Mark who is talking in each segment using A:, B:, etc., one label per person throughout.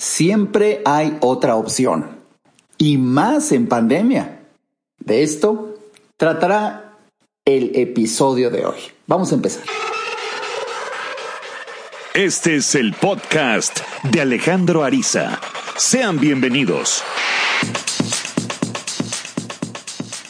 A: Siempre hay otra opción. Y más en pandemia. De esto tratará el episodio de hoy. Vamos a empezar.
B: Este es el podcast de Alejandro Ariza. Sean bienvenidos.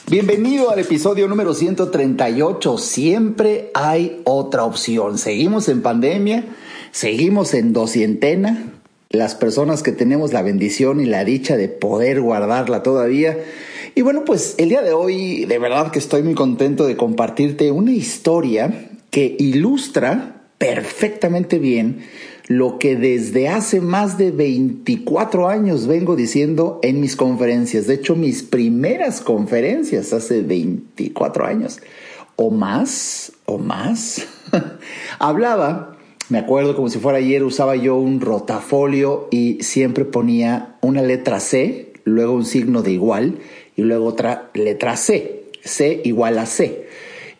A: Bienvenido al episodio número 138. Siempre hay otra opción. Seguimos en pandemia, seguimos en doscientena, las personas que tenemos la bendición y la dicha de poder guardarla todavía. Y bueno, pues el día de hoy de verdad que estoy muy contento de compartirte una historia que ilustra perfectamente bien lo que desde hace más de 24 años vengo diciendo en mis conferencias. De hecho, mis primeras conferencias hace 24 años o más, o más, hablaba me acuerdo como si fuera ayer, usaba yo un rotafolio y siempre ponía una letra C, luego un signo de igual y luego otra letra C. C igual a C.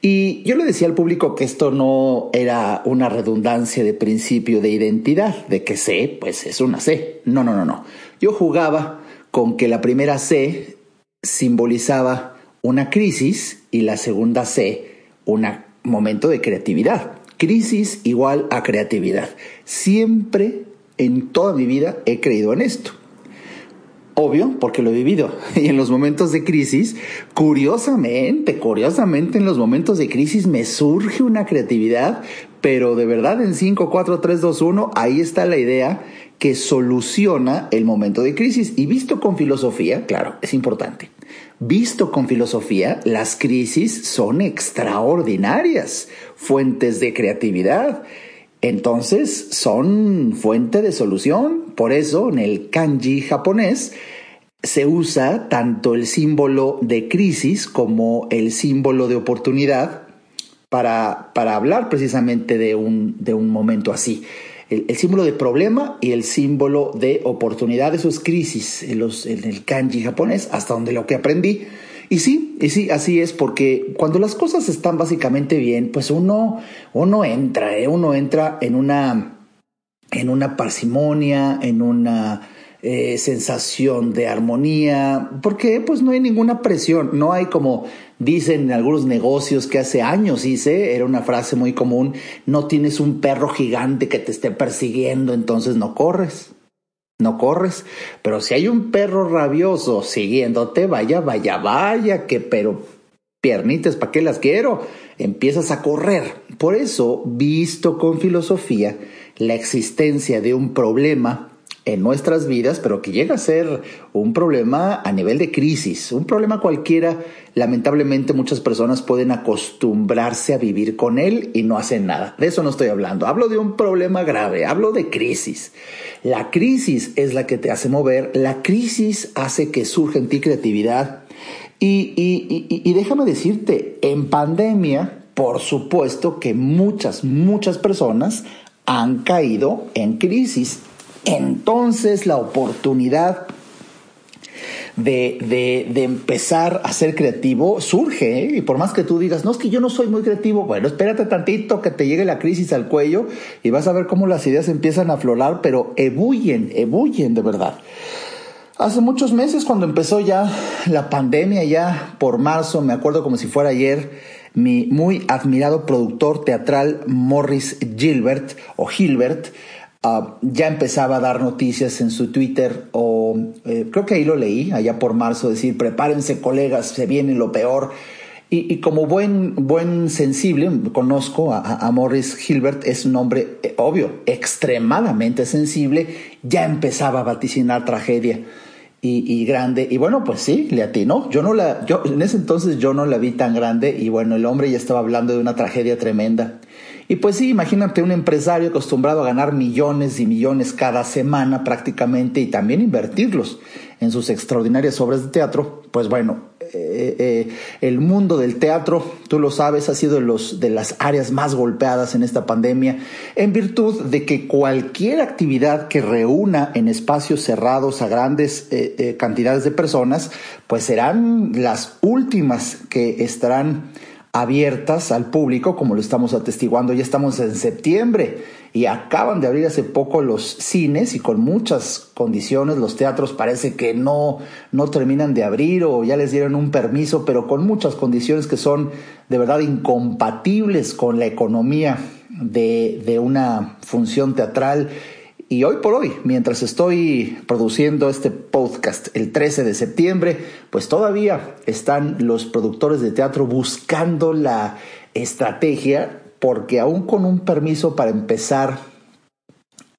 A: Y yo le decía al público que esto no era una redundancia de principio de identidad, de que C, pues es una C. No, no, no, no. Yo jugaba con que la primera C simbolizaba una crisis y la segunda C un momento de creatividad. Crisis igual a creatividad. Siempre en toda mi vida he creído en esto. Obvio, porque lo he vivido. Y en los momentos de crisis, curiosamente, curiosamente en los momentos de crisis me surge una creatividad, pero de verdad en 5, 4, 3, 2, 1, ahí está la idea que soluciona el momento de crisis. Y visto con filosofía, claro, es importante. Visto con filosofía, las crisis son extraordinarias, fuentes de creatividad. Entonces son fuente de solución. Por eso en el kanji japonés se usa tanto el símbolo de crisis como el símbolo de oportunidad para, para hablar precisamente de un, de un momento así el, símbolo de problema y el símbolo de oportunidad. Eso es crisis en, los, en el kanji japonés, hasta donde lo que aprendí. Y sí, y sí, así es, porque cuando las cosas están básicamente bien, pues uno, entra, ¿eh? uno entra en una, en una parsimonia, en una eh, sensación de armonía, porque pues no hay ninguna presión, no hay como dicen en algunos negocios que hace años hice, era una frase muy común, no tienes un perro gigante que te esté persiguiendo, entonces no corres. No corres, pero si hay un perro rabioso siguiéndote, vaya, vaya, vaya, que pero piernitas, ¿para qué las quiero? Empiezas a correr. Por eso, visto con filosofía, la existencia de un problema en nuestras vidas, pero que llega a ser un problema a nivel de crisis, un problema cualquiera. Lamentablemente muchas personas pueden acostumbrarse a vivir con él y no hacen nada. De eso no estoy hablando. Hablo de un problema grave, hablo de crisis. La crisis es la que te hace mover, la crisis hace que surja en ti creatividad. Y, y, y déjame decirte, en pandemia, por supuesto que muchas, muchas personas han caído en crisis entonces la oportunidad de, de, empezar a ser creativo surge. ¿eh? Y por más que tú digas, no es que yo no soy muy creativo, bueno, espérate tantito que te llegue la crisis al cuello y vas a ver cómo las ideas empiezan a aflorar, pero ebullen, ebullen de verdad. Hace muchos meses, cuando empezó ya la pandemia, ya por marzo, me acuerdo como si fuera ayer, mi muy admirado productor teatral Morris Gilbert o Gilbert Ah, ya empezaba a dar noticias en su Twitter o eh, creo que ahí lo leí, allá por marzo, decir, prepárense colegas, se viene lo peor. Y, como buen, buen sensible, conozco a, Morris Gilbert, es un hombre, eh, obvio, extremadamente sensible, ya empezaba a vaticinar tragedia. Y, grande. Y bueno, pues sí, le atinó. Yo no la, yo, en ese entonces yo no la vi tan grande y bueno, el hombre ya estaba hablando de una tragedia tremenda. Y pues sí, imagínate un empresario acostumbrado a ganar millones y millones cada semana prácticamente y también invertirlos en sus extraordinarias obras de teatro. Pues bueno, eh, eh, el mundo del teatro, tú lo sabes, ha sido de, los, de las áreas más golpeadas en esta pandemia, en virtud de que cualquier actividad que reúna en espacios cerrados a grandes eh, cantidades de personas, pues serán las últimas que estarán abiertas al público, como lo estamos atestiguando, ya estamos en septiembre y acaban de abrir hace poco los cines y con muchas condiciones los teatros parece que no, no terminan de abrir o ya les dieron un permiso, pero con muchas condiciones que son de verdad incompatibles con la economía de, de una función teatral. Y hoy por hoy, mientras estoy produciendo este podcast el 13 de septiembre, pues todavía están los productores de teatro buscando la estrategia porque aún con un permiso para empezar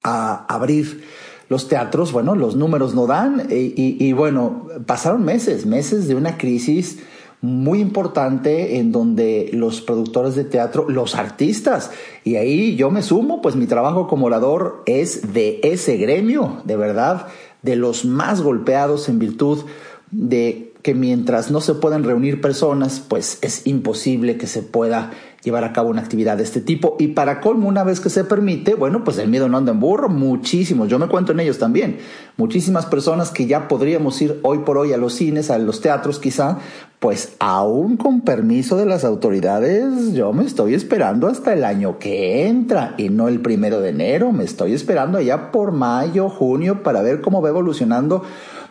A: a abrir los teatros, bueno, los números no dan y, bueno, pasaron meses, meses de una crisis muy importante en donde los productores de teatro, los artistas, y ahí yo me sumo, pues mi trabajo como orador es de ese gremio, de verdad, de los más golpeados en virtud de que mientras no se puedan reunir personas, pues es imposible que se pueda llevar a cabo una actividad de este tipo. Y para colmo, una vez que se permite, bueno, pues el miedo no anda en burro, muchísimos, yo me cuento en ellos también, muchísimas personas que ya podríamos ir hoy por hoy a los cines, a los teatros quizá, pues aún con permiso de las autoridades, yo me estoy esperando hasta el año que entra y no el primero de enero, me estoy esperando allá por mayo, junio para ver cómo va evolucionando.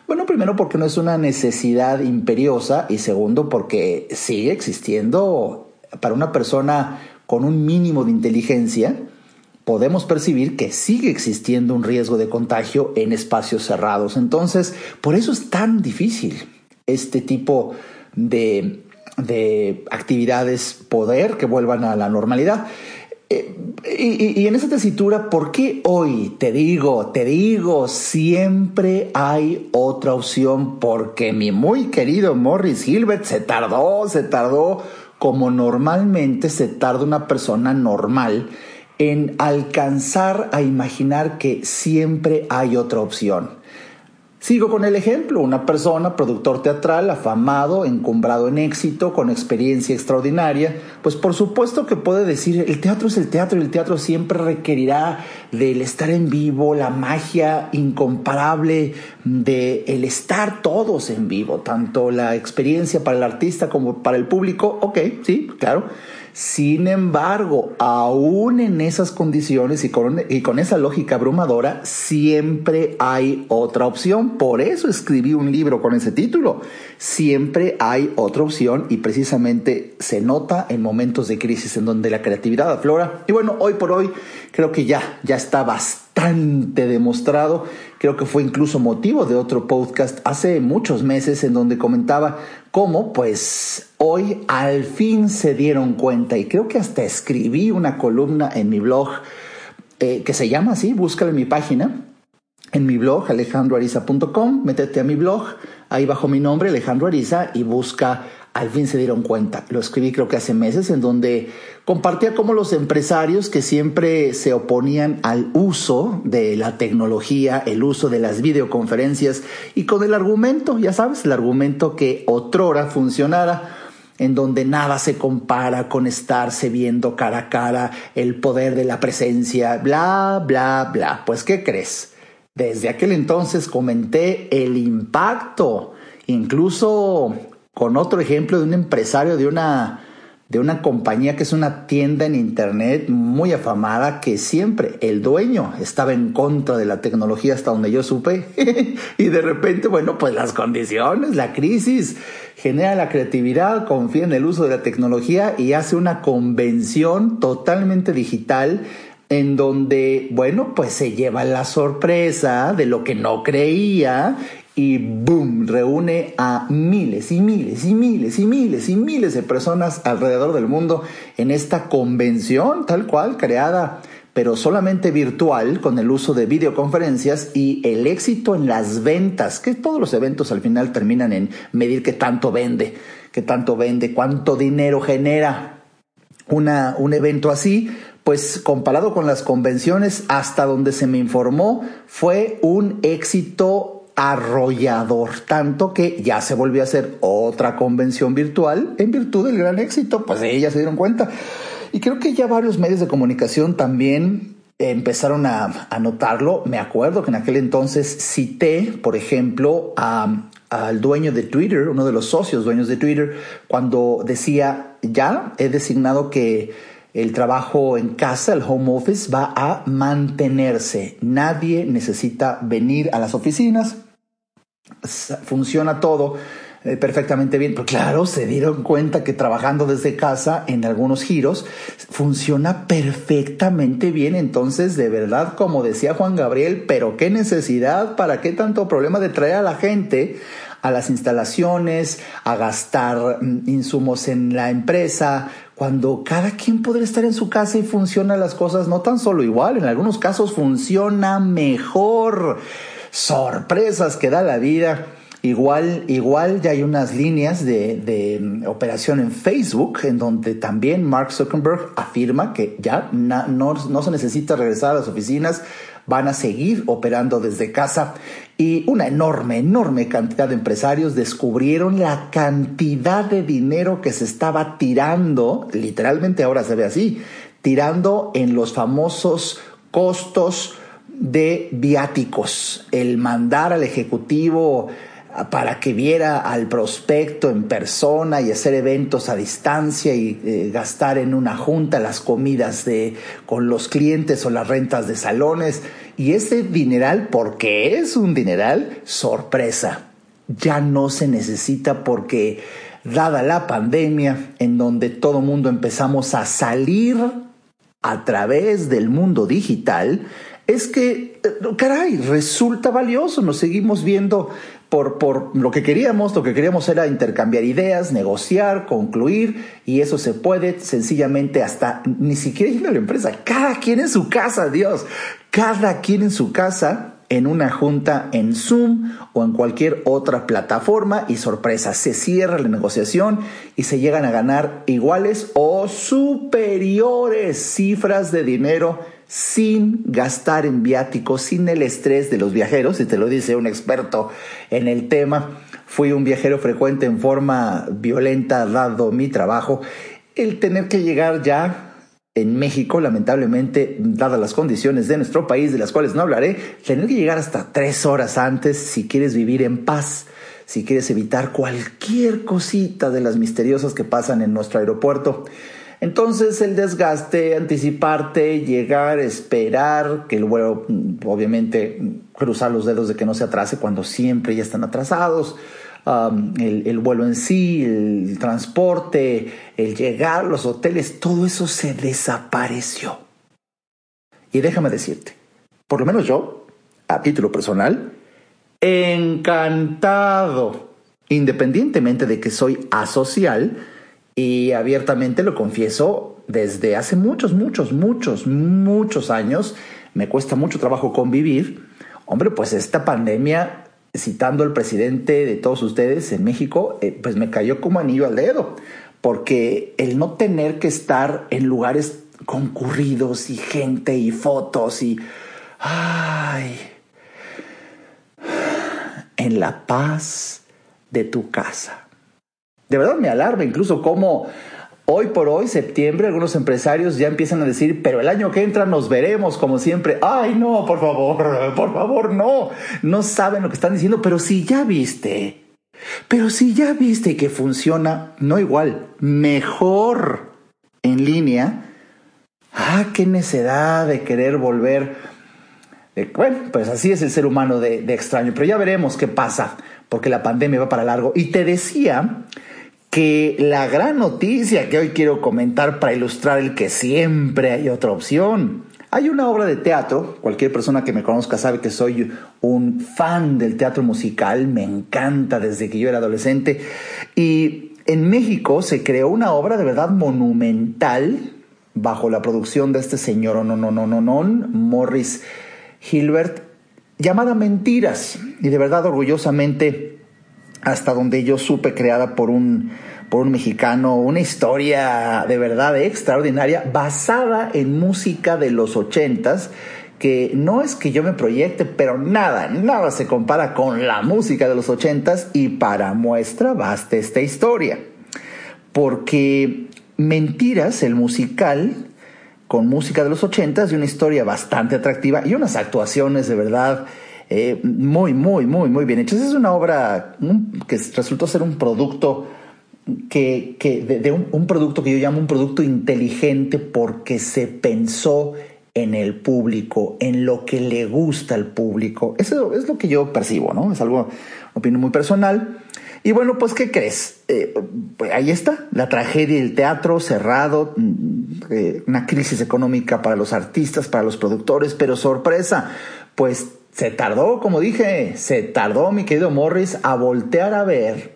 A: Bueno, primero porque no es una necesidad imperiosa y segundo porque sigue existiendo para una persona con un mínimo de inteligencia, podemos percibir que sigue existiendo un riesgo de contagio en espacios cerrados. Entonces, por eso es tan difícil este tipo de, actividades poder que vuelvan a la normalidad. Eh, y, y, en esa tesitura, ¿por qué hoy te digo, te digo, siempre hay otra opción? Porque mi muy querido Morris Gilbert se tardó, se tardó como normalmente se tarda una persona normal en alcanzar a imaginar que siempre hay otra opción. Sigo con el ejemplo, una persona, productor teatral, afamado, encumbrado en éxito, con experiencia extraordinaria, pues por supuesto que puede decir, el teatro es el teatro y el teatro siempre requerirá del estar en vivo, la magia incomparable de el estar todos en vivo, tanto la experiencia para el artista como para el público, ok, sí, claro. Sin embargo, aún en esas condiciones y con, esa lógica abrumadora, siempre hay otra opción. Por eso escribí un libro con ese título. Siempre hay otra opción y precisamente se nota en momentos de crisis en donde la creatividad aflora. Y bueno, hoy por hoy creo que ya, ya está bastante demostrado. Creo que fue incluso motivo de otro podcast hace muchos meses en donde comentaba cómo pues hoy al fin se dieron cuenta y creo que hasta escribí una columna en mi blog eh, que se llama así, búscala en mi página, en mi blog alejandroariza.com, métete a mi blog, ahí bajo mi nombre Alejandro Ariza y busca al fin se dieron cuenta. Lo escribí creo que hace meses en donde compartía cómo los empresarios que siempre se oponían al uso de la tecnología, el uso de las videoconferencias y con el argumento, ya sabes, el argumento que otrora funcionara en donde nada se compara con estarse viendo cara a cara, el poder de la presencia, bla, bla, bla. Pues, ¿qué crees? Desde aquel entonces comenté el impacto, incluso con otro ejemplo de un empresario de una, de una compañía que es una tienda en internet muy afamada que siempre el dueño estaba en contra de la tecnología hasta donde yo supe. Y de repente, bueno, pues las condiciones, la crisis genera la creatividad, confía en el uso de la tecnología y hace una convención totalmente digital en donde, bueno, pues se lleva la sorpresa de lo que no creía y boom, reúne a miles y miles y miles y miles y miles de personas alrededor del mundo en esta convención tal cual creada pero solamente virtual con el uso de videoconferencias y el éxito en las ventas, que todos los eventos al final terminan en medir qué tanto vende, qué tanto vende, cuánto dinero genera una, un evento así, pues comparado con las convenciones, hasta donde se me informó, fue un éxito arrollador, tanto que ya se volvió a hacer otra convención virtual en virtud del gran éxito, pues ellas se dieron cuenta. Y creo que ya varios medios de comunicación también empezaron a, notarlo. Me acuerdo que en aquel entonces cité, por ejemplo, al dueño de Twitter, uno de los socios dueños de Twitter, cuando decía, ya he designado que el trabajo en casa, el home office, va a mantenerse. Nadie necesita venir a las oficinas. Funciona todo eh, perfectamente bien. Pero claro, se dieron cuenta que trabajando desde casa en algunos giros funciona perfectamente bien. Entonces, de verdad, como decía Juan Gabriel, pero qué necesidad, para qué tanto problema de traer a la gente a las instalaciones, a gastar mm, insumos en la empresa, cuando cada quien podría estar en su casa y funciona las cosas no tan solo igual, en algunos casos funciona mejor. Sorpresas que da la vida. Igual, igual ya hay unas líneas de, de, operación en Facebook en donde también Mark Zuckerberg afirma que ya no, no se necesita regresar a las oficinas, van a seguir operando desde casa. Y una enorme, enorme cantidad de empresarios descubrieron la cantidad de dinero que se estaba tirando, literalmente ahora se ve así, tirando en los famosos costos de viáticos, el mandar al ejecutivo para que viera al prospecto en persona y hacer eventos a distancia y eh, gastar en una junta las comidas de, con los clientes o las rentas de salones. Y ese dineral, porque es un dineral, sorpresa, ya no se necesita porque dada la pandemia en donde todo mundo empezamos a salir a través del mundo digital, es que, eh, caray, resulta valioso, nos seguimos viendo por, por, lo que queríamos, lo que queríamos era intercambiar ideas, negociar, concluir, y eso se puede sencillamente hasta ni siquiera ir a la empresa, cada quien en su casa, Dios, cada quien en su casa en una junta en Zoom o en cualquier otra plataforma y sorpresa, se cierra la negociación y se llegan a ganar iguales o superiores cifras de dinero sin gastar en viáticos, sin el estrés de los viajeros, y te lo dice un experto en el tema. Fui un viajero frecuente en forma violenta dado mi trabajo. El tener que llegar ya en México, lamentablemente, dadas las condiciones de nuestro país, de las cuales no hablaré, tener que llegar hasta tres horas antes si quieres vivir en paz, si quieres evitar cualquier cosita de las misteriosas que pasan en nuestro aeropuerto. Entonces el desgaste, anticiparte, llegar, esperar, que el vuelo, obviamente, cruzar los dedos de que no se atrase cuando siempre ya están atrasados, um, el, el, vuelo en sí, el transporte, el llegar, los hoteles, todo eso se desapareció. Y déjame decirte, por lo menos yo, a título personal, encantado, independientemente de que soy asocial, y abiertamente lo confieso, desde hace muchos, muchos, muchos, muchos años me cuesta mucho trabajo convivir. Hombre, pues esta pandemia, citando al presidente de todos ustedes en México, eh, pues me cayó como anillo al dedo, porque el no tener que estar en lugares concurridos y gente y fotos y... ¡Ay! En la paz de tu casa de verdad me alarma incluso cómo hoy por hoy, septiembre, algunos empresarios ya empiezan a decir, pero el año que entra nos veremos como siempre. Ay, no, por favor, por favor, no. No saben lo que están diciendo, pero si ya viste, pero si ya viste que funciona, no igual, mejor en línea, ah, qué necedad de querer volver. Bueno, pues así es el ser humano de, de extraño, pero ya veremos qué pasa, porque la pandemia va para largo. Y te decía que la gran noticia que hoy quiero comentar para ilustrar el que siempre hay otra opción. Hay una obra de teatro, cualquier persona que me conozca sabe que soy un fan del teatro musical, me encanta desde que yo era adolescente, y en México se creó una obra de verdad monumental bajo la producción de este señor no no no no no Morris Hilbert llamada Mentiras y de verdad orgullosamente hasta donde yo supe, creada por un, por un mexicano, una historia de verdad extraordinaria, basada en música de los ochentas, que no es que yo me proyecte, pero nada, nada se compara con la música de los ochentas y para muestra basta esta historia. Porque Mentiras, el musical, con música de los ochentas y una historia bastante atractiva y unas actuaciones de verdad eh, muy, muy, muy, muy bien hechas. Es una obra que resultó ser un producto que, de, un, producto que yo llamo un producto inteligente porque se pensó en el público, en lo que le gusta al público. Eso es lo que yo percibo, ¿no? Es algo, opinión muy personal. Y bueno, pues, ¿qué crees? Eh, pues ahí está, la tragedia del teatro cerrado, mm, eh, una crisis económica para los artistas, para los productores, pero sorpresa, pues se tardó, como dije, se tardó mi querido Morris a voltear a ver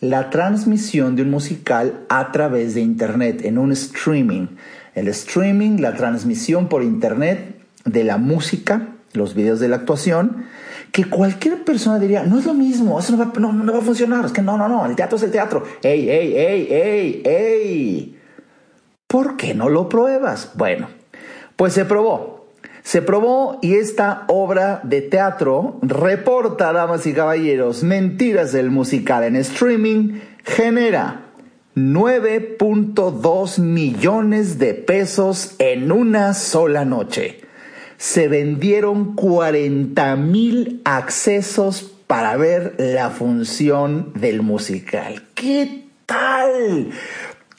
A: la transmisión de un musical a través de Internet, en un streaming. El streaming, la transmisión por Internet de la música, los videos de la actuación, que cualquier persona diría, no es lo mismo, eso no va, no, va a funcionar, es que no, no, no, el teatro es el teatro. ¡Ey, ey, ey, ey, ey! ¿Por qué no lo pruebas? Bueno, pues se probó. Se probó y esta obra de teatro reporta, damas y caballeros, mentiras del musical en streaming, genera 9.2 millones de pesos en una sola noche se vendieron 40 mil accesos para ver la función del musical. ¿Qué tal?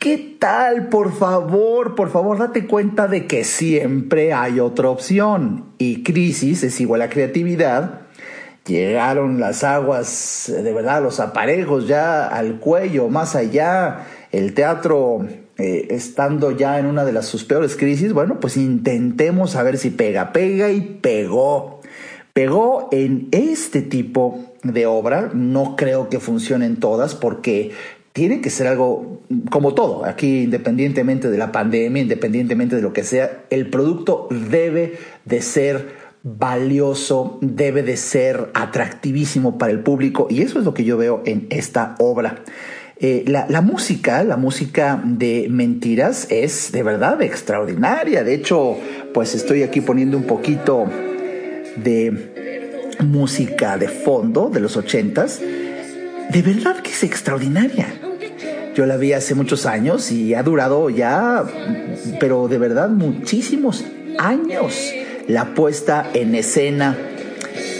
A: ¿Qué tal? Por favor, por favor, date cuenta de que siempre hay otra opción. Y crisis es igual a creatividad. Llegaron las aguas, de verdad, los aparejos ya al cuello, más allá. El teatro eh, estando ya en una de las sus peores crisis, bueno, pues intentemos a ver si pega. Pega y pegó. Pegó en este tipo de obra. No creo que funcionen todas porque tiene que ser algo como todo. Aquí, independientemente de la pandemia, independientemente de lo que sea, el producto debe de ser valioso, debe de ser atractivísimo para el público y eso es lo que yo veo en esta obra. Eh, la, música, la música de mentiras es de verdad extraordinaria. De hecho, pues estoy aquí poniendo un poquito de música de fondo de los ochentas. De verdad que es extraordinaria. Yo la vi hace muchos años y ha durado ya, pero de verdad muchísimos años la puesta en escena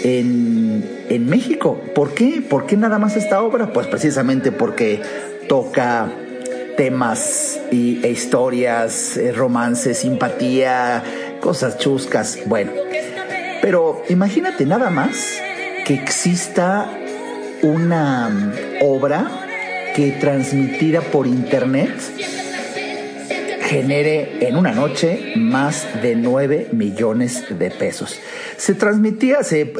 A: en, en México. ¿Por qué? ¿Por qué nada más esta obra? Pues precisamente porque toca temas y, e historias, eh, romances, simpatía, cosas chuscas. Bueno, pero imagínate nada más que exista una obra que transmitida por internet genere en una noche más de 9 millones de pesos. Se transmitía, se,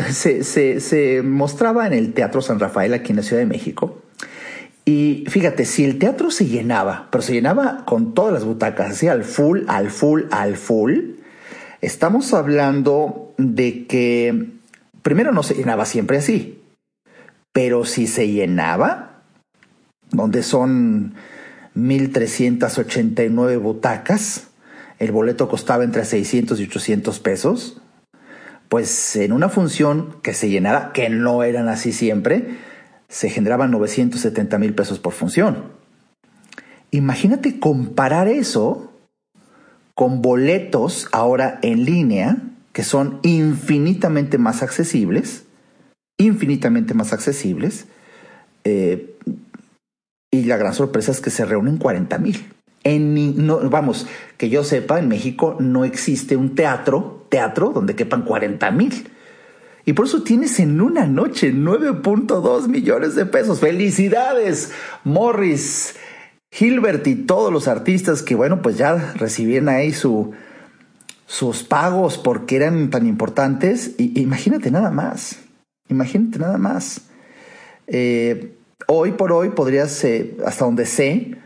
A: se, mostraba en el Teatro San Rafael aquí en la Ciudad de México. Y fíjate, si el teatro se llenaba, pero se llenaba con todas las butacas, así al full, al full, al full, estamos hablando de que primero no se llenaba siempre así, pero si se llenaba, donde son 1.389 butacas, el boleto costaba entre 600 y 800 pesos, pues en una función que se llenara, que no eran así siempre, se generaban 970 mil pesos por función. Imagínate comparar eso con boletos ahora en línea, que son infinitamente más accesibles, infinitamente más accesibles, eh, y la gran sorpresa es que se reúnen 40 mil. No, vamos, que yo sepa, en México no existe un teatro, teatro donde quepan 40 mil. Y por eso tienes en una noche 9.2 millones de pesos. Felicidades, Morris, Hilbert y todos los artistas que, bueno, pues ya recibían ahí su, sus pagos porque eran tan importantes. Y, imagínate nada más, imagínate nada más. Eh, hoy por hoy podrías, hasta donde sé,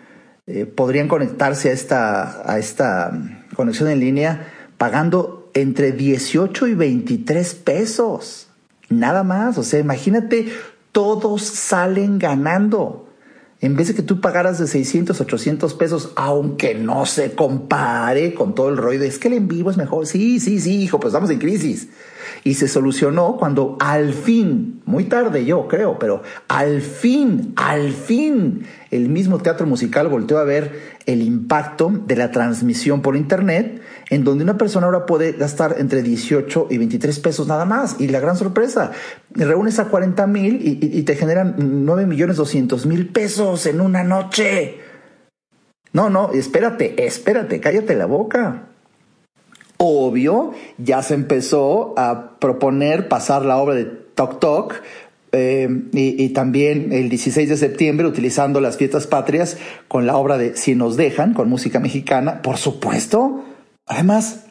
A: eh, podrían conectarse a esta, a esta conexión en línea pagando entre 18 y 23 pesos. Nada más. O sea, imagínate, todos salen ganando. En vez de que tú pagaras de 600, 800 pesos, aunque no se compare con todo el rollo de es que el en vivo es mejor. Sí, sí, sí, hijo, pues estamos en crisis. Y se solucionó cuando al fin, muy tarde yo creo, pero al fin, al fin, el mismo teatro musical volteó a ver el impacto de la transmisión por internet, en donde una persona ahora puede gastar entre 18 y 23 pesos nada más. Y la gran sorpresa, reúnes a 40 mil y, te generan 9 millones 200 mil pesos en una noche. No, no, espérate, espérate, cállate la boca. Obvio, ya se empezó a proponer pasar la obra de Tok Tok eh, y, también el 16 de septiembre utilizando las fiestas patrias con la obra de Si nos dejan, con música mexicana, por supuesto. Además,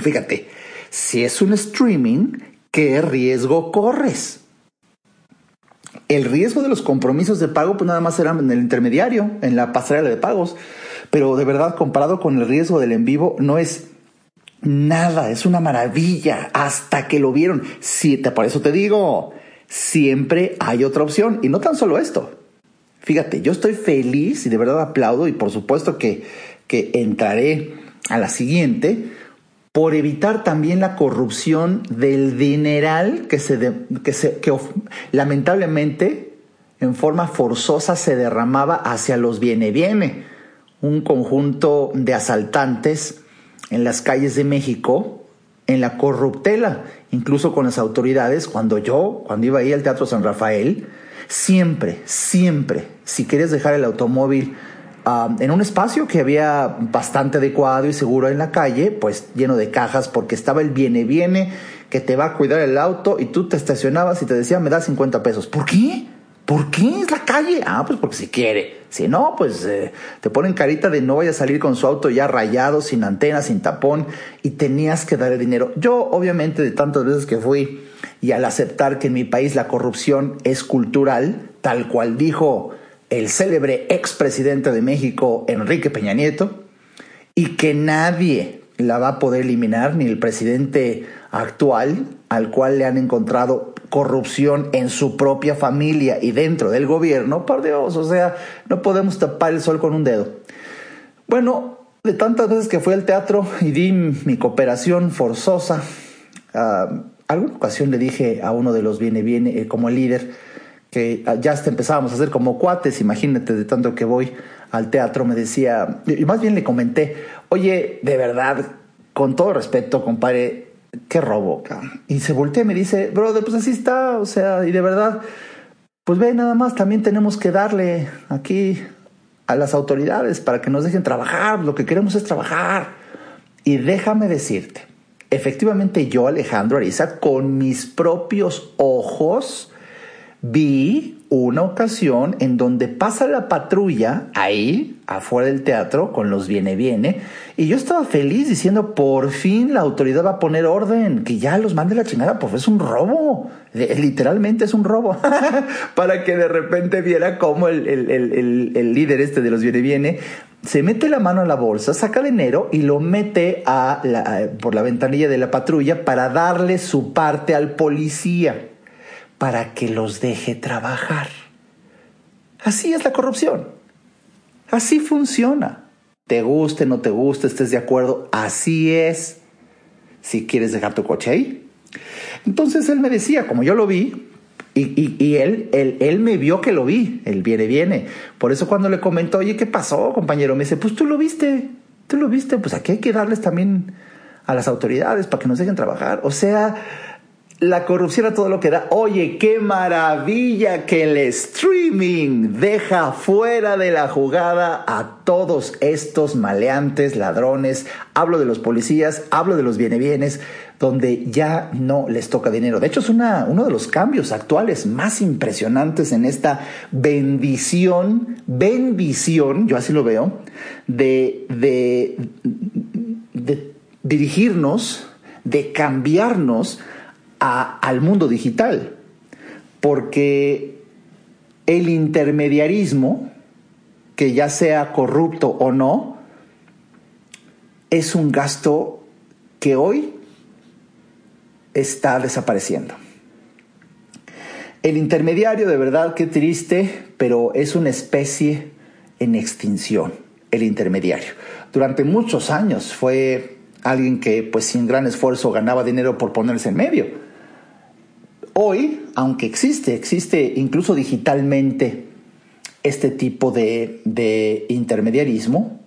A: fíjate, si es un streaming, ¿qué riesgo corres? El riesgo de los compromisos de pago, pues nada más era en el intermediario, en la pasarela de pagos. Pero de verdad, comparado con el riesgo del en vivo, no es nada, es una maravilla hasta que lo vieron. Sí, por eso te digo, siempre hay otra opción. Y no tan solo esto. Fíjate, yo estoy feliz y de verdad aplaudo y por supuesto que, que entraré a la siguiente por evitar también la corrupción del dineral que se, que se que lamentablemente en forma forzosa se derramaba hacia los viene viene, un conjunto de asaltantes en las calles de México en la corruptela, incluso con las autoridades, cuando yo, cuando iba ahí al Teatro San Rafael, siempre, siempre, si quieres dejar el automóvil en un espacio que había bastante adecuado y seguro en la calle, pues lleno de cajas, porque estaba el viene viene que te va a cuidar el auto y tú te estacionabas y te decía, me da 50 pesos. ¿Por qué? ¿Por qué es la calle? Ah, pues porque si quiere. Si no, pues eh, te ponen carita de no vaya a salir con su auto ya rayado, sin antena, sin tapón, y tenías que darle dinero. Yo, obviamente, de tantas veces que fui y al aceptar que en mi país la corrupción es cultural, tal cual dijo el célebre expresidente de México, Enrique Peña Nieto, y que nadie la va a poder eliminar, ni el presidente actual, al cual le han encontrado corrupción en su propia familia y dentro del gobierno, por Dios, o sea, no podemos tapar el sol con un dedo. Bueno, de tantas veces que fui al teatro y di mi cooperación forzosa, uh, alguna ocasión le dije a uno de los viene viene eh, como líder, que ya hasta empezábamos a hacer como cuates, imagínate de tanto que voy al teatro, me decía, y más bien le comenté, oye, de verdad, con todo respeto, compadre, qué robo, Y se voltea y me dice, brother, pues así está, o sea, y de verdad, pues ve, nada más, también tenemos que darle aquí a las autoridades para que nos dejen trabajar, lo que queremos es trabajar. Y déjame decirte, efectivamente yo, Alejandro Ariza, con mis propios ojos, vi una ocasión en donde pasa la patrulla ahí, afuera del teatro, con los viene viene, y yo estaba feliz diciendo, por fin la autoridad va a poner orden, que ya los mande la chingada, pues es un robo, literalmente es un robo, para que de repente viera cómo el, el, líder este de los viene viene se mete la mano a la bolsa, saca dinero y lo mete a por la ventanilla de la patrulla para darle su parte al policía para que los deje trabajar. Así es la corrupción. Así funciona. Te guste, no te guste, estés de acuerdo, así es. Si quieres dejar tu coche ahí. Entonces él me decía, como yo lo vi, y, él, él, él, me vio que lo vi, él viene, viene. Por eso cuando le comentó, oye, ¿qué pasó, compañero? Me dice, pues tú lo viste, tú lo viste, pues aquí hay que darles también a las autoridades para que nos dejen trabajar. O sea, la corrupción a todo lo que da. Oye, qué maravilla que el streaming deja fuera de la jugada a todos estos maleantes, ladrones. Hablo de los policías, hablo de los bienes, donde ya no les toca dinero. De hecho, es una, uno de los cambios actuales más impresionantes en esta bendición, bendición, yo así lo veo, de, de dirigirnos, de cambiarnos al mundo digital, porque el intermediarismo, que ya sea corrupto o no, es un gasto que hoy está desapareciendo. El intermediario, de verdad, qué triste, pero es una especie en extinción, el intermediario. Durante muchos años fue alguien que pues sin gran esfuerzo ganaba dinero por ponerse en medio. Hoy, aunque existe, existe incluso digitalmente este tipo de, de intermediarismo,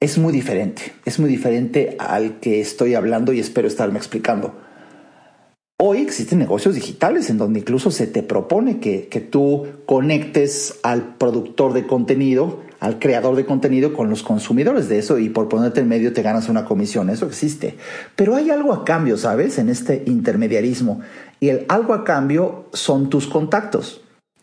A: es muy diferente, es muy diferente al que estoy hablando y espero estarme explicando. Hoy existen negocios digitales en donde incluso se te propone que, que, tú conectes al productor de contenido, al creador de contenido con los consumidores de eso y por ponerte en medio te ganas una comisión. Eso existe. Pero hay algo a cambio, ¿sabes? En este intermediarismo. Y el algo a cambio son tus contactos.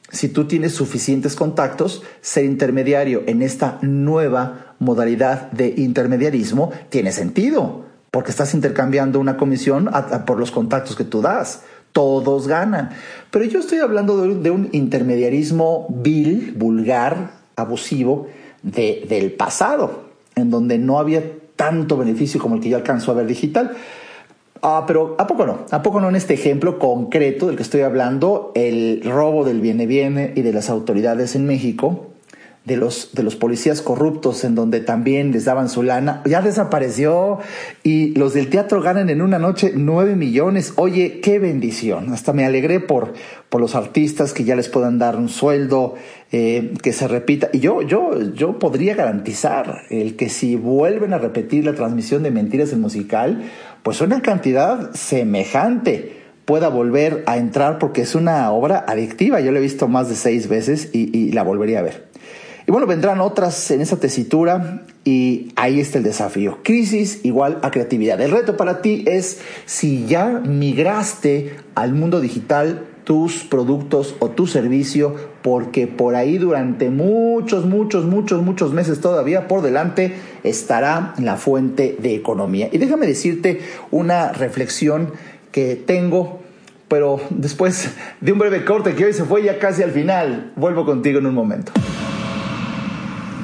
A: Si tú tienes suficientes contactos, ser intermediario en esta nueva modalidad de intermediarismo tiene sentido, porque estás intercambiando una comisión por los contactos que tú das. Todos ganan. Pero yo estoy hablando de, un intermediarismo vil, vulgar, abusivo del pasado, en donde no había tanto beneficio como el que yo alcanzo a ver digital. Ah, pero ¿a poco no? ¿A poco no en este ejemplo concreto del que estoy hablando, el robo del viene viene y de las autoridades en México? De los, de los policías corruptos en donde también les daban su lana, ya desapareció y los del teatro ganan en una noche nueve millones. Oye, qué bendición. Hasta me alegré por, por los artistas que ya les puedan dar un sueldo, eh, que se repita. Y yo, yo, yo podría garantizar el que si vuelven a repetir la transmisión de Mentiras en musical, pues una cantidad semejante pueda volver a entrar porque es una obra adictiva. Yo la he visto más de seis veces y, y la volvería a ver. Y bueno, vendrán otras en esa tesitura y ahí está el desafío. Crisis igual a creatividad. El reto para ti es si ya migraste al mundo digital tus productos o tu servicio, porque por ahí durante muchos, muchos, muchos, muchos meses todavía por delante estará la fuente de economía. Y déjame decirte una reflexión que tengo, pero después de un breve corte que hoy se fue ya casi al final, vuelvo contigo en un momento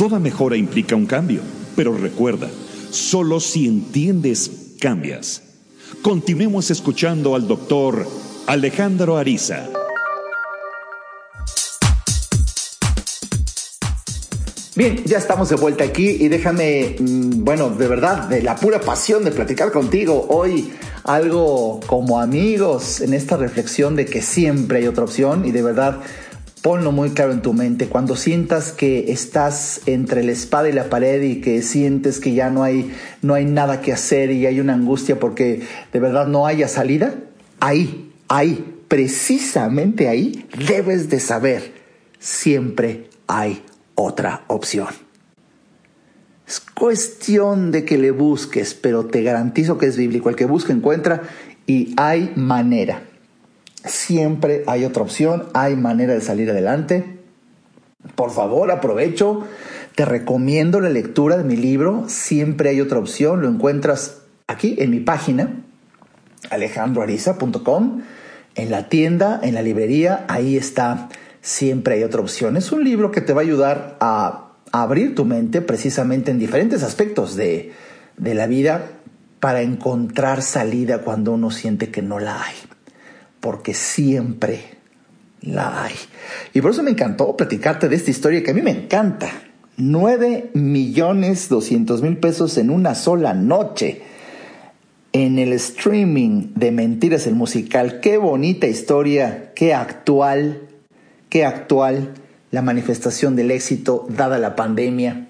B: Toda mejora implica un cambio, pero recuerda, solo si entiendes, cambias. Continuemos escuchando al doctor Alejandro Ariza.
A: Bien, ya estamos de vuelta aquí y déjame, mm, bueno, de verdad, de la pura pasión de platicar contigo hoy algo como amigos en esta reflexión de que siempre hay otra opción y de verdad Ponlo muy claro en tu mente. Cuando sientas que estás entre la espada y la pared y que sientes que ya no hay, no hay nada que hacer y hay una angustia porque de verdad no haya salida, ahí, ahí, precisamente ahí, debes de saber, siempre hay otra opción. Es cuestión de que le busques, pero te garantizo que es bíblico. El que busca encuentra y hay manera. Siempre hay otra opción, hay manera de salir adelante. Por favor, aprovecho, te recomiendo la lectura de mi libro, Siempre hay otra opción, lo encuentras aquí en mi página, alejandroariza.com, en la tienda, en la librería, ahí está, Siempre hay otra opción. Es un libro que te va a ayudar a, abrir tu mente precisamente en diferentes aspectos de, de la vida para encontrar salida cuando uno siente que no la hay porque siempre la hay. Y por eso me encantó platicarte de esta historia que a mí me encanta. 9 millones 200 mil pesos en una sola noche en el streaming de Mentiras el Musical. Qué bonita historia, qué actual, qué actual la manifestación del éxito dada la pandemia.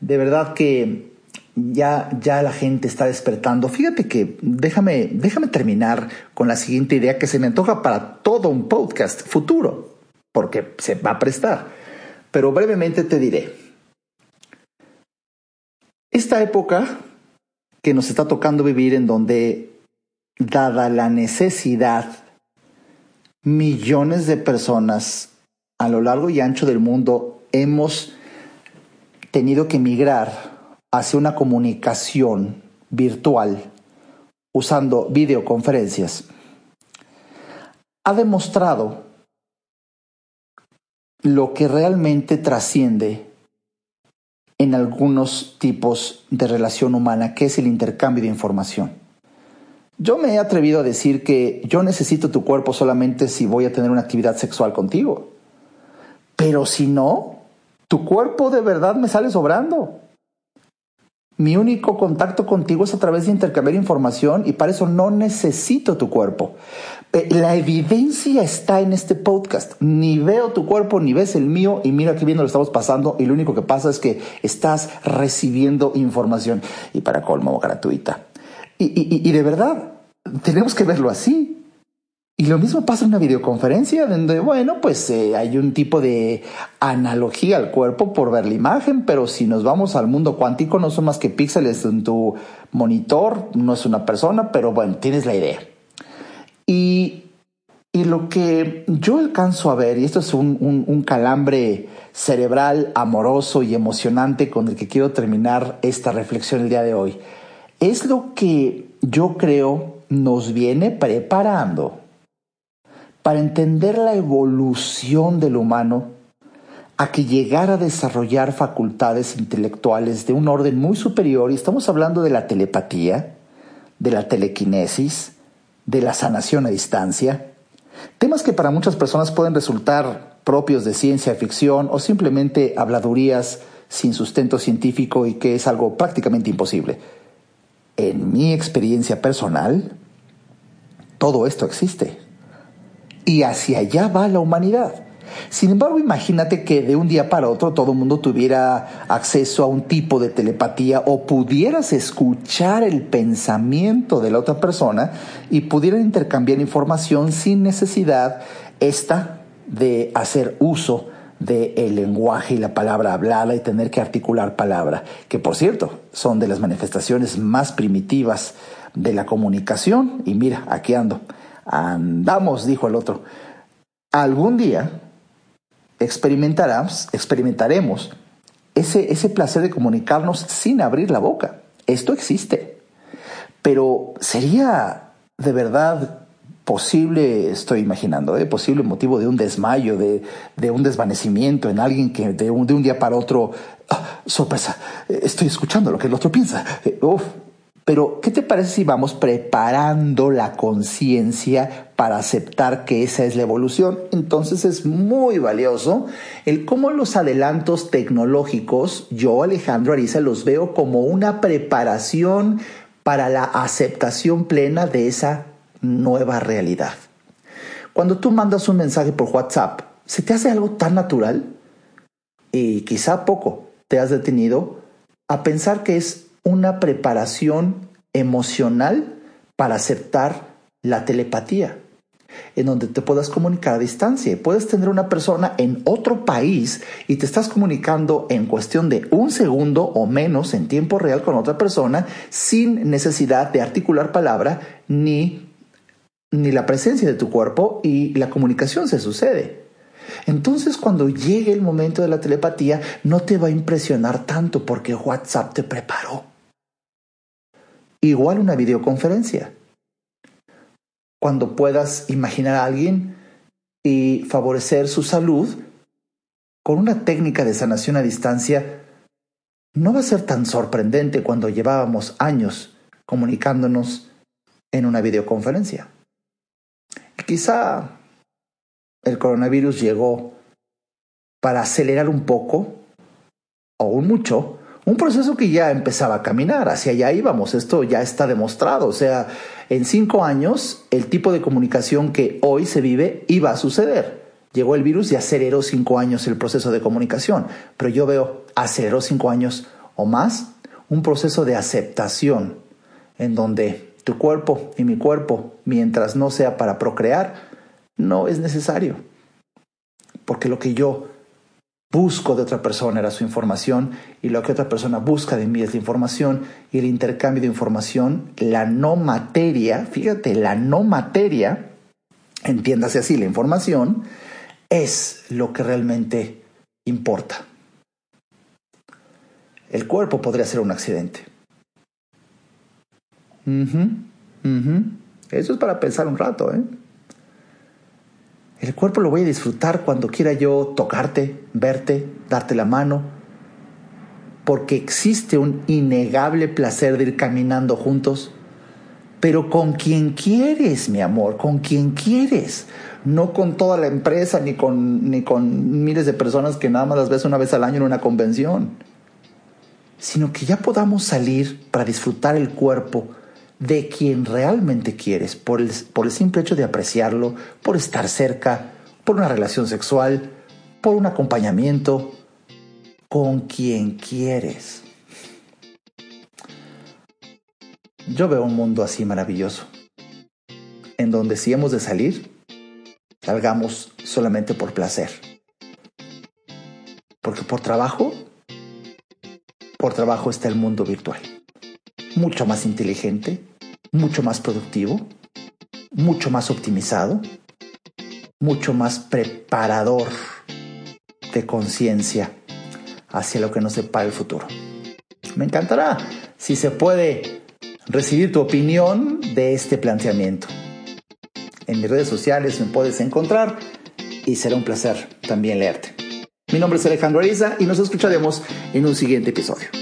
A: De verdad que ya, ya la gente está despertando. Fíjate que déjame, déjame terminar con la siguiente idea que se me antoja para todo un podcast futuro, porque se va a prestar. Pero brevemente te diré. Esta época que nos está tocando vivir en donde, dada la necesidad, millones de personas a lo largo y ancho del mundo hemos tenido que migrar hacia una comunicación virtual usando videoconferencias, ha demostrado lo que realmente trasciende en algunos tipos de relación humana, que es el intercambio de información. Yo me he atrevido a decir que yo necesito tu cuerpo solamente si voy a tener una actividad sexual contigo. Pero si no, tu cuerpo de verdad me sale sobrando. Mi único contacto contigo es a través de intercambiar información y para eso no necesito tu cuerpo. Eh, la evidencia está en este podcast. Ni veo tu cuerpo ni ves el mío y mira qué bien lo estamos pasando y lo único que pasa es que estás recibiendo información y para colmo gratuita. Y, y de verdad, tenemos que verlo así. Y lo mismo pasa en una videoconferencia, donde, bueno, pues eh, hay un tipo de analogía al cuerpo por ver la imagen, pero si nos vamos al mundo cuántico, no son más que píxeles en tu monitor, no es una persona, pero bueno, tienes la idea. Y, lo que yo alcanzo a ver, y esto es un calambre cerebral, amoroso y emocionante con el que quiero terminar esta reflexión el día de hoy, es lo que yo creo nos viene preparando para entender la evolución del humano a que llegara a desarrollar facultades intelectuales de un orden muy superior, y estamos hablando de la telepatía, de la telequinesis, de la sanación a distancia, temas que para muchas personas pueden resultar propios de ciencia ficción o simplemente habladurías sin sustento científico y que es algo prácticamente imposible. En mi experiencia personal, todo esto existe y hacia allá va la humanidad. Sin embargo, imagínate que de un día para otro todo el mundo tuviera acceso a un tipo de telepatía o pudieras escuchar el pensamiento de la otra persona y pudieran intercambiar información sin necesidad esta de hacer uso del lenguaje y la palabra hablada y tener que articular palabra, que por cierto son de las manifestaciones más primitivas de la comunicación. Y mira, aquí ando. Andamos, dijo el otro. Algún día experimentarás, experimentaremos ese, ese placer de comunicarnos sin abrir la boca. Esto existe. Pero sería de verdad posible, estoy imaginando, ¿eh? posible motivo de un desmayo, de, de, un desvanecimiento en alguien que de un, de un día para otro, ah, sorpresa, estoy escuchando lo que el otro piensa. Eh, uf, pero, ¿qué te parece si vamos preparando la conciencia para aceptar que esa es la evolución? Entonces es muy valioso el cómo los adelantos tecnológicos, yo Alejandro Ariza los veo como una preparación para la aceptación plena de esa nueva realidad. Cuando tú mandas un mensaje por WhatsApp, ¿se te hace algo tan natural? Y quizá poco te has detenido a pensar que es una preparación emocional para aceptar la telepatía, en donde te puedas comunicar a distancia. Puedes tener una persona en otro país y te estás comunicando en cuestión de un segundo o menos en tiempo real con otra persona sin necesidad de articular palabra ni, ni la presencia de tu cuerpo y la comunicación se sucede. Entonces cuando llegue el momento de la telepatía no te va a impresionar tanto porque WhatsApp te preparó igual una videoconferencia. Cuando puedas imaginar a alguien y favorecer su salud con una técnica de sanación a distancia, no va a ser tan sorprendente cuando llevábamos años comunicándonos en una videoconferencia. Quizá el coronavirus llegó para acelerar un poco o un mucho un proceso que ya empezaba a caminar, hacia allá íbamos, esto ya está demostrado, o sea, en cinco años el tipo de comunicación que hoy se vive iba a suceder. Llegó el virus y aceleró cinco años el proceso de comunicación, pero yo veo aceleró cinco años o más un proceso de aceptación en donde tu cuerpo y mi cuerpo, mientras no sea para procrear, no es necesario. Porque lo que yo busco de otra persona era su información y lo que otra persona busca de mí es la información y el intercambio de información, la no materia, fíjate, la no materia, entiéndase así, la información, es lo que realmente importa. El cuerpo podría ser un accidente. Eso es para pensar un rato, ¿eh? El cuerpo lo voy a disfrutar cuando quiera yo tocarte, verte, darte la mano, porque existe un innegable placer de ir caminando juntos, pero con quien quieres, mi amor, con quien quieres, no con toda la empresa ni con, ni con miles de personas que nada más las ves una vez al año en una convención, sino que ya podamos salir para disfrutar el cuerpo de quien realmente quieres, por el, por el simple hecho de apreciarlo, por estar cerca, por una relación sexual, por un acompañamiento, con quien quieres. Yo veo un mundo así maravilloso, en donde si hemos de salir, salgamos solamente por placer. Porque por trabajo, por trabajo está el mundo virtual. Mucho más inteligente, mucho más productivo, mucho más optimizado, mucho más preparador de conciencia hacia lo que nos depara el futuro. Me encantará si se puede recibir tu opinión de este planteamiento. En mis redes sociales me puedes encontrar y será un placer también leerte. Mi nombre es Alejandro Ariza y nos escucharemos en un siguiente episodio.